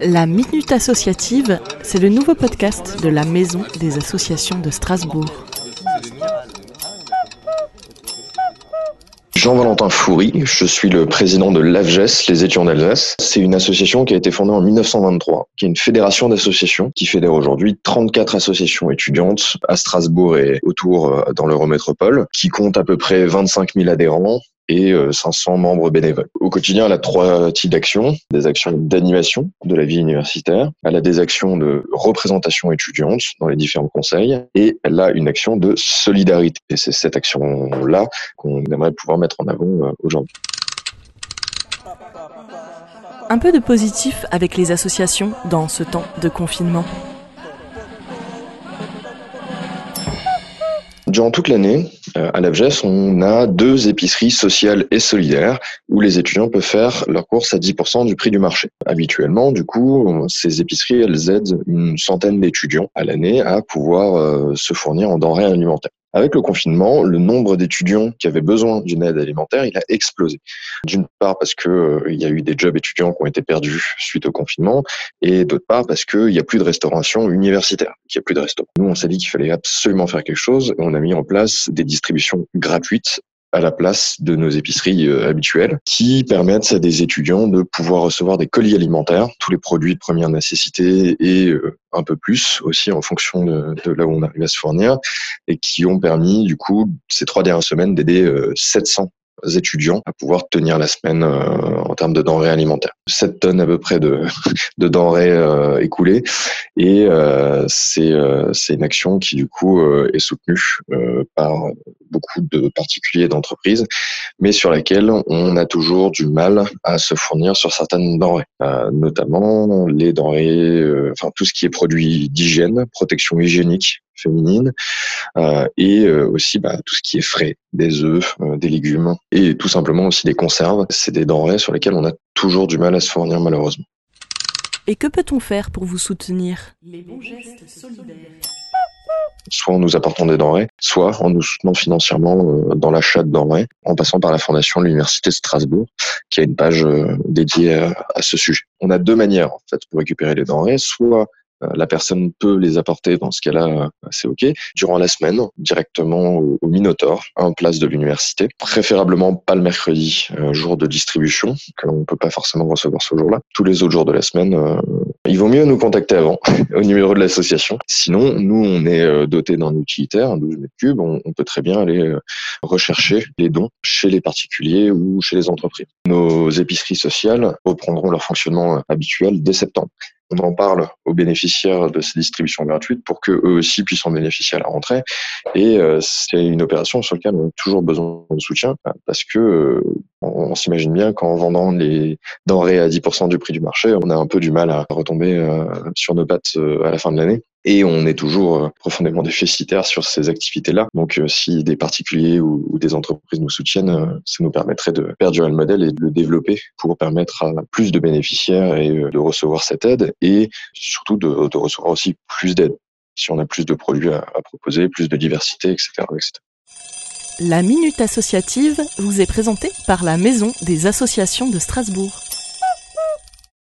La Minute Associative, c'est le nouveau podcast de la Maison des Associations de Strasbourg. Jean-Valentin Foury, je suis le président de l'AFGES, les étudiants d'Alsace. C'est une association qui a été fondée en 1923, qui est une fédération d'associations qui fédère aujourd'hui 34 associations étudiantes à Strasbourg et autour euh, dans l'Eurométropole, qui compte à peu près 25 000 adhérents et 500 euh, membres bénévoles. Au quotidien, elle a trois types d'actions. Des actions d'animation de la vie universitaire, elle a des actions de représentation étudiante dans les différents conseils et elle a une action de solidarité. Et c'est cette action-là qu'on aimerait pouvoir mettre en avant euh, aujourd'hui. Un peu de positif avec les associations dans ce temps de confinement. Durant toute l'année, à l'AFGES, on a deux épiceries sociales et solidaires où les étudiants peuvent faire leurs courses à 10% du prix du marché. Habituellement, du coup, ces épiceries, elles aident une centaine d'étudiants à l'année à pouvoir euh, se fournir en denrées alimentaires. Avec le confinement, le nombre d'étudiants qui avaient besoin d'une aide alimentaire, il a explosé. D'une part parce que euh, il y a eu des jobs étudiants qui ont été perdus suite au confinement, et d'autre part parce qu'il n'y a plus de restauration universitaire, qu'il n'y a plus de restaurants. Nous, on s'est dit qu'il fallait absolument faire quelque chose, et on a mis en place des distributions gratuites à la place de nos épiceries euh, habituelles, qui permettent à des étudiants de pouvoir recevoir des colis alimentaires, tous les produits de première nécessité et euh, un peu plus aussi en fonction de, là où on arrive à se fournir, et qui ont permis du coup ces trois dernières semaines d'aider 700 euh, étudiants à pouvoir tenir la semaine euh, en termes de denrées alimentaires. 7 tonnes à peu près de, de denrées euh, écoulées et euh, c'est c'est une action qui du coup est soutenue par beaucoup de particuliers d'entreprises, mais sur laquelle on a toujours du mal à se fournir sur certaines denrées, notamment les denrées, enfin tout ce qui est produit d'hygiène, protection hygiénique féminine euh, et euh, aussi bah, tout ce qui est frais, des œufs, euh, des légumes et tout simplement aussi des conserves. C'est des denrées sur lesquelles on a toujours du mal à se fournir malheureusement. Et que peut-on faire pour vous soutenir? Les bons gestes solidaires soit en nous apportant des denrées, soit en nous soutenant financièrement dans l'achat de denrées, en passant par la fondation de l'Université de Strasbourg, qui a une page dédiée à, ce sujet. On a deux manières en fait pour récupérer les denrées, soit la personne peut les apporter dans ce cas-là, euh, c'est OK. Durant la semaine, directement au, Minotaur, en place de l'université. Préférablement pas le mercredi, euh, jour de distribution, qu'on ne peut pas forcément recevoir ce jour-là. Tous les autres jours de la semaine, il vaut mieux nous contacter avant, au numéro de l'association. Sinon, nous, on est doté d'un utilitaire, un 12 mètres cubes, on, peut très bien aller rechercher les dons chez les particuliers ou chez les entreprises. Nos épiceries sociales reprendront leur fonctionnement habituel dès septembre on en parle aux bénéficiaires de ces distributions gratuites pour que eux aussi puissent en bénéficier à la rentrée. Et euh, c'est une opération sur laquelle on a toujours besoin de soutien parce que euh, on, s'imagine bien qu'en vendant les denrées à 10% du prix du marché, on a un peu du mal à retomber euh, sur nos pattes à la fin de l'année et on est toujours euh, profondément déficitaire sur ces activités-là. Donc, euh, si des particuliers ou, des entreprises nous soutiennent, euh, ça nous permettrait de perdurer le modèle et de le développer pour permettre à plus de bénéficiaires et de recevoir cette aide et surtout de, recevoir aussi plus d'aide si on a plus de produits à, proposer, plus de diversité, etc. La Minute Associative vous est présentée par la Maison des Associations de Strasbourg.